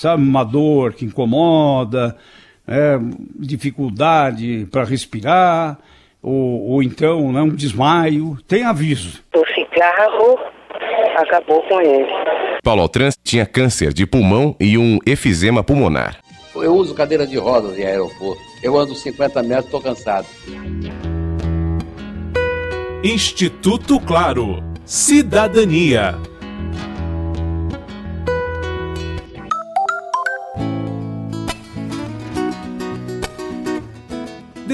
sabe, uma dor que incomoda, é, dificuldade para respirar, ou, ou então né, um desmaio, tem aviso. O cigarro acabou com ele. Paulo Altran tinha câncer de pulmão e um efizema pulmonar. Eu uso cadeira de rodas em aeroporto. Eu ando 50 metros, estou cansado. Instituto Claro. Cidadania.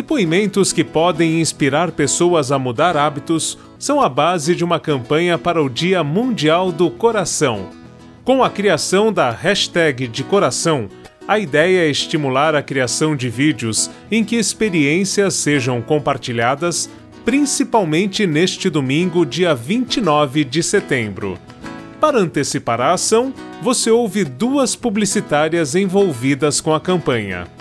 Depoimentos que podem inspirar pessoas a mudar hábitos são a base de uma campanha para o Dia Mundial do Coração. Com a criação da hashtag de coração, a ideia é estimular a criação de vídeos em que experiências sejam compartilhadas, principalmente neste domingo, dia 29 de setembro. Para antecipar a ação, você ouve duas publicitárias envolvidas com a campanha.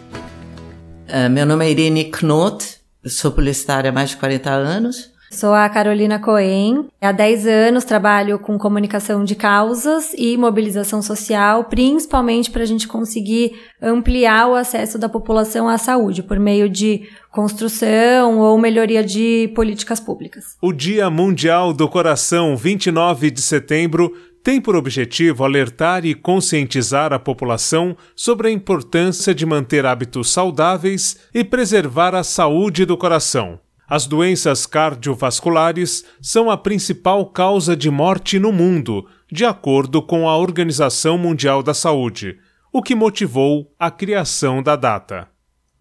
Uh, meu nome é Irene Knot, sou publicitária há mais de 40 anos. Sou a Carolina Cohen. Há 10 anos trabalho com comunicação de causas e mobilização social, principalmente para a gente conseguir ampliar o acesso da população à saúde por meio de construção ou melhoria de políticas públicas. O Dia Mundial do Coração, 29 de setembro, tem por objetivo alertar e conscientizar a população sobre a importância de manter hábitos saudáveis e preservar a saúde do coração. As doenças cardiovasculares são a principal causa de morte no mundo, de acordo com a Organização Mundial da Saúde, o que motivou a criação da data.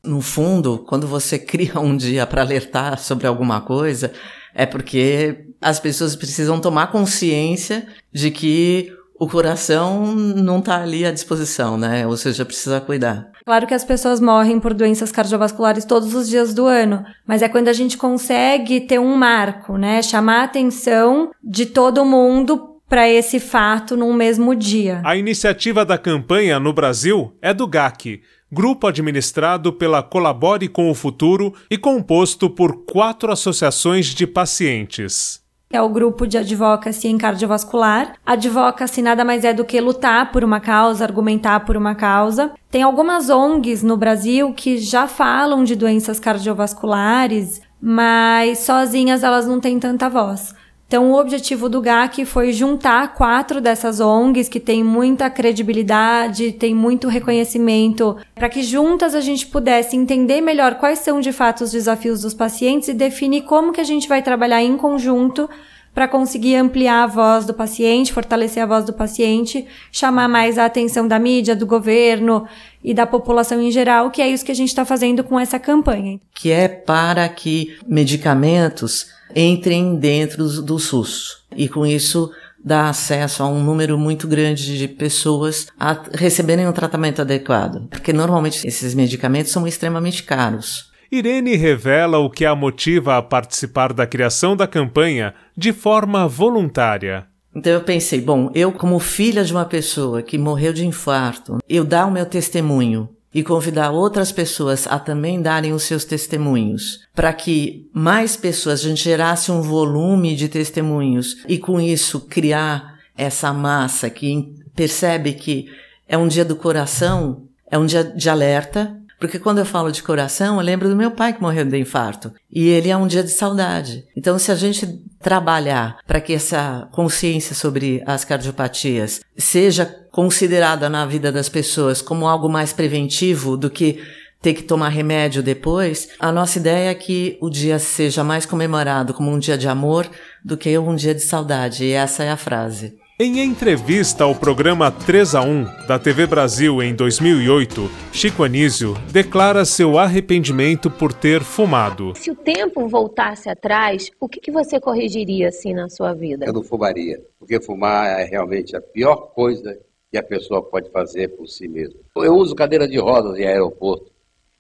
No fundo, quando você cria um dia para alertar sobre alguma coisa, é porque as pessoas precisam tomar consciência de que o coração não está ali à disposição, né? Ou seja, precisa cuidar. Claro que as pessoas morrem por doenças cardiovasculares todos os dias do ano, mas é quando a gente consegue ter um marco, né? Chamar a atenção de todo mundo para esse fato num mesmo dia. A iniciativa da campanha no Brasil é do GAC, grupo administrado pela Colabore com o Futuro e composto por quatro associações de pacientes é o grupo de advocacy em cardiovascular. Advocacy nada mais é do que lutar por uma causa, argumentar por uma causa. Tem algumas ONGs no Brasil que já falam de doenças cardiovasculares, mas sozinhas elas não têm tanta voz. Então, o objetivo do GAC foi juntar quatro dessas ONGs que têm muita credibilidade, têm muito reconhecimento, para que juntas a gente pudesse entender melhor quais são de fato os desafios dos pacientes e definir como que a gente vai trabalhar em conjunto para conseguir ampliar a voz do paciente, fortalecer a voz do paciente, chamar mais a atenção da mídia, do governo e da população em geral, que é isso que a gente está fazendo com essa campanha. Que é para que medicamentos entrem dentro do SUS. E com isso dá acesso a um número muito grande de pessoas a receberem um tratamento adequado. Porque normalmente esses medicamentos são extremamente caros. Irene revela o que a motiva a participar da criação da campanha de forma voluntária. Então eu pensei, bom, eu como filha de uma pessoa que morreu de infarto, eu dar o meu testemunho e convidar outras pessoas a também darem os seus testemunhos, para que mais pessoas, a gente gerasse um volume de testemunhos e com isso criar essa massa que percebe que é um dia do coração, é um dia de alerta, porque quando eu falo de coração, eu lembro do meu pai que morreu de infarto. E ele é um dia de saudade. Então, se a gente trabalhar para que essa consciência sobre as cardiopatias seja considerada na vida das pessoas como algo mais preventivo do que ter que tomar remédio depois, a nossa ideia é que o dia seja mais comemorado como um dia de amor do que um dia de saudade. E essa é a frase. Em entrevista ao programa 3 a 1 da TV Brasil em 2008, Chico Anísio declara seu arrependimento por ter fumado. Se o tempo voltasse atrás, o que, que você corrigiria assim na sua vida? Eu não fumaria, porque fumar é realmente a pior coisa que a pessoa pode fazer por si mesma. Eu uso cadeira de rodas em aeroporto.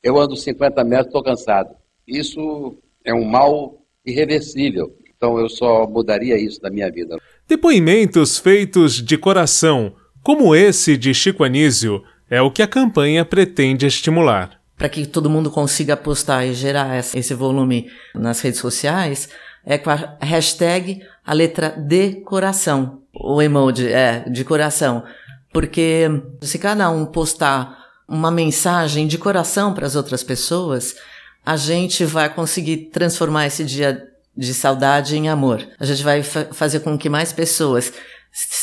Eu ando 50 metros, estou cansado. Isso é um mal irreversível. Então eu só mudaria isso na minha vida. Depoimentos feitos de coração, como esse de Chico Anísio, é o que a campanha pretende estimular. Para que todo mundo consiga postar e gerar esse volume nas redes sociais, é com a hashtag a letra de coração, o emoji é de coração, Porque se cada um postar uma mensagem de coração para as outras pessoas, a gente vai conseguir transformar esse dia de saudade em amor. A gente vai fa fazer com que mais pessoas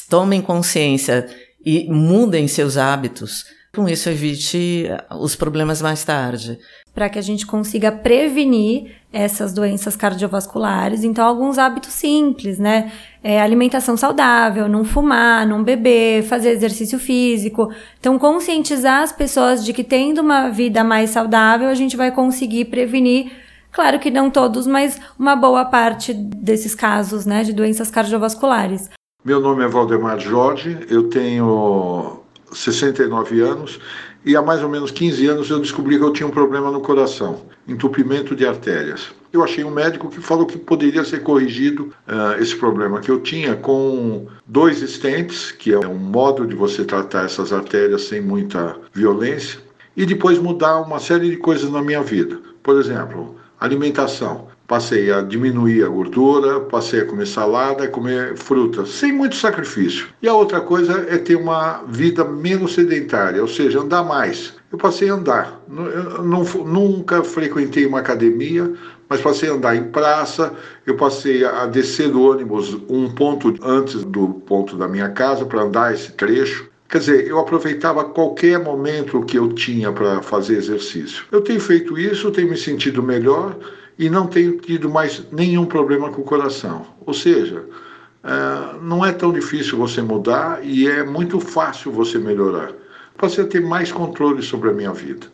tomem consciência e mudem seus hábitos. Com isso, evite os problemas mais tarde. Para que a gente consiga prevenir essas doenças cardiovasculares. Então, alguns hábitos simples, né? É, alimentação saudável, não fumar, não beber, fazer exercício físico. Então, conscientizar as pessoas de que tendo uma vida mais saudável, a gente vai conseguir prevenir Claro que não todos, mas uma boa parte desses casos, né, de doenças cardiovasculares. Meu nome é Valdemar Jorge, eu tenho 69 anos e há mais ou menos 15 anos eu descobri que eu tinha um problema no coração, entupimento de artérias. Eu achei um médico que falou que poderia ser corrigido uh, esse problema que eu tinha com dois stents, que é um modo de você tratar essas artérias sem muita violência, e depois mudar uma série de coisas na minha vida. Por exemplo, Alimentação. Passei a diminuir a gordura, passei a comer salada, a comer frutas, sem muito sacrifício. E a outra coisa é ter uma vida menos sedentária, ou seja, andar mais. Eu passei a andar. Eu não, nunca frequentei uma academia, mas passei a andar em praça, eu passei a descer do ônibus um ponto antes do ponto da minha casa para andar esse trecho. Quer dizer, eu aproveitava qualquer momento que eu tinha para fazer exercício. Eu tenho feito isso, tenho me sentido melhor e não tenho tido mais nenhum problema com o coração. Ou seja, é, não é tão difícil você mudar e é muito fácil você melhorar. Passei a ter mais controle sobre a minha vida.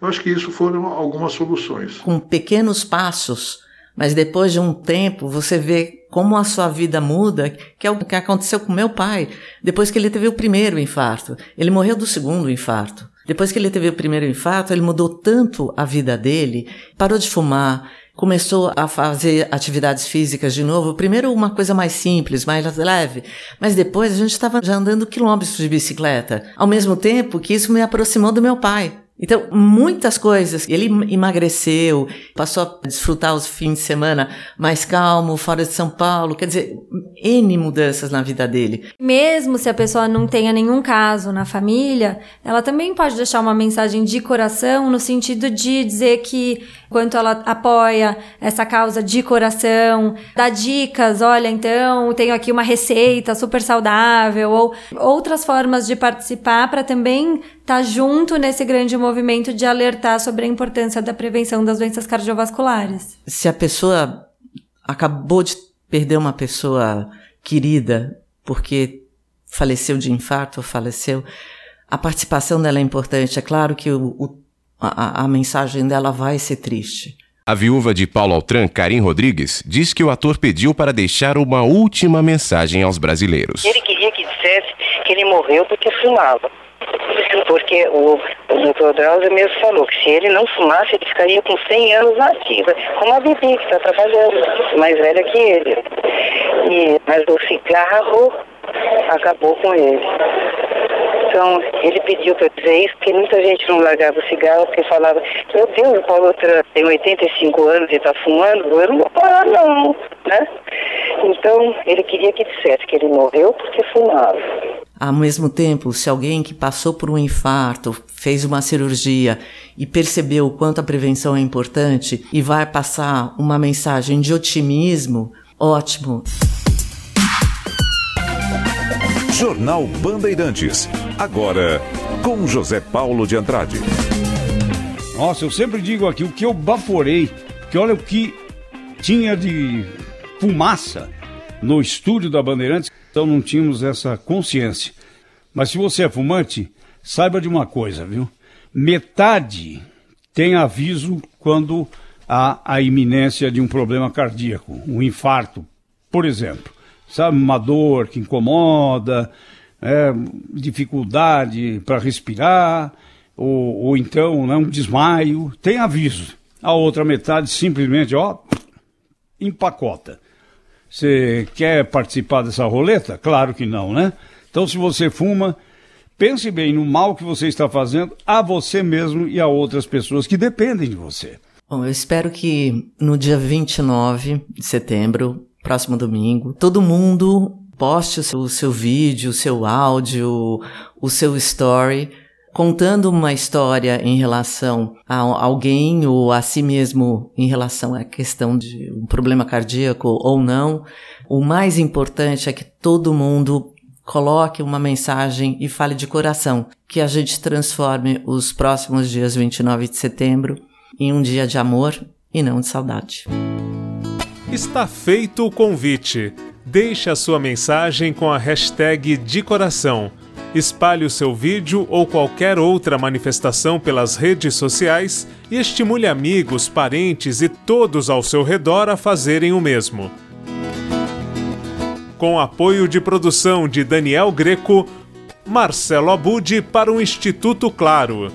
Eu acho que isso foram algumas soluções. Com pequenos passos, mas depois de um tempo você vê como a sua vida muda, que é o que aconteceu com meu pai, depois que ele teve o primeiro infarto. Ele morreu do segundo infarto. Depois que ele teve o primeiro infarto, ele mudou tanto a vida dele, parou de fumar, começou a fazer atividades físicas de novo. Primeiro uma coisa mais simples, mais leve, mas depois a gente estava já andando quilômetros de bicicleta. Ao mesmo tempo que isso me aproximou do meu pai. Então, muitas coisas. Ele emagreceu, passou a desfrutar os fins de semana mais calmo, fora de São Paulo. Quer dizer, N mudanças na vida dele. Mesmo se a pessoa não tenha nenhum caso na família, ela também pode deixar uma mensagem de coração no sentido de dizer que quanto ela apoia essa causa de coração, dá dicas, olha, então tenho aqui uma receita super saudável ou outras formas de participar para também estar tá junto nesse grande movimento de alertar sobre a importância da prevenção das doenças cardiovasculares. Se a pessoa acabou de perder uma pessoa querida porque faleceu de infarto ou faleceu, a participação dela é importante. É claro que o, o, a, a mensagem dela vai ser triste. A viúva de Paulo Altran, Karim Rodrigues, diz que o ator pediu para deixar uma última mensagem aos brasileiros. Ele queria que dissesse que ele morreu porque fumava. Porque o, o doutor Drauzio mesmo falou que se ele não fumasse, ele ficaria com 100 anos ativa, como a Bibi, que está trabalhando, mais velha que ele. E, mas o cigarro acabou com ele. Então, ele pediu para dizer isso, porque muita gente não largava o cigarro, porque falava, meu Deus, o Paulo tem 85 anos e está fumando, eu não vou parar não, né? Então, ele queria que dissesse que ele morreu porque fumava. Ao mesmo tempo, se alguém que passou por um infarto, fez uma cirurgia e percebeu o quanto a prevenção é importante e vai passar uma mensagem de otimismo, ótimo. Jornal Bandeirantes. Agora, com José Paulo de Andrade. Nossa, eu sempre digo aqui o que eu baforei, que olha o que tinha de fumaça no estúdio da Bandeirantes, então não tínhamos essa consciência. Mas se você é fumante, saiba de uma coisa, viu? Metade tem aviso quando há a iminência de um problema cardíaco, um infarto, por exemplo sabe, uma dor que incomoda, é, dificuldade para respirar, ou, ou então né, um desmaio, tem aviso. A outra metade simplesmente, ó, empacota. Você quer participar dessa roleta? Claro que não, né? Então, se você fuma, pense bem no mal que você está fazendo a você mesmo e a outras pessoas que dependem de você. Bom, eu espero que no dia 29 de setembro próximo domingo. Todo mundo poste o seu, o seu vídeo, o seu áudio, o seu story, contando uma história em relação a alguém ou a si mesmo em relação à questão de um problema cardíaco ou não. O mais importante é que todo mundo coloque uma mensagem e fale de coração, que a gente transforme os próximos dias 29 de setembro em um dia de amor e não de saudade. Está feito o convite. Deixe a sua mensagem com a hashtag de coração. Espalhe o seu vídeo ou qualquer outra manifestação pelas redes sociais e estimule amigos, parentes e todos ao seu redor a fazerem o mesmo. Com apoio de produção de Daniel Greco, Marcelo Abud para o Instituto Claro.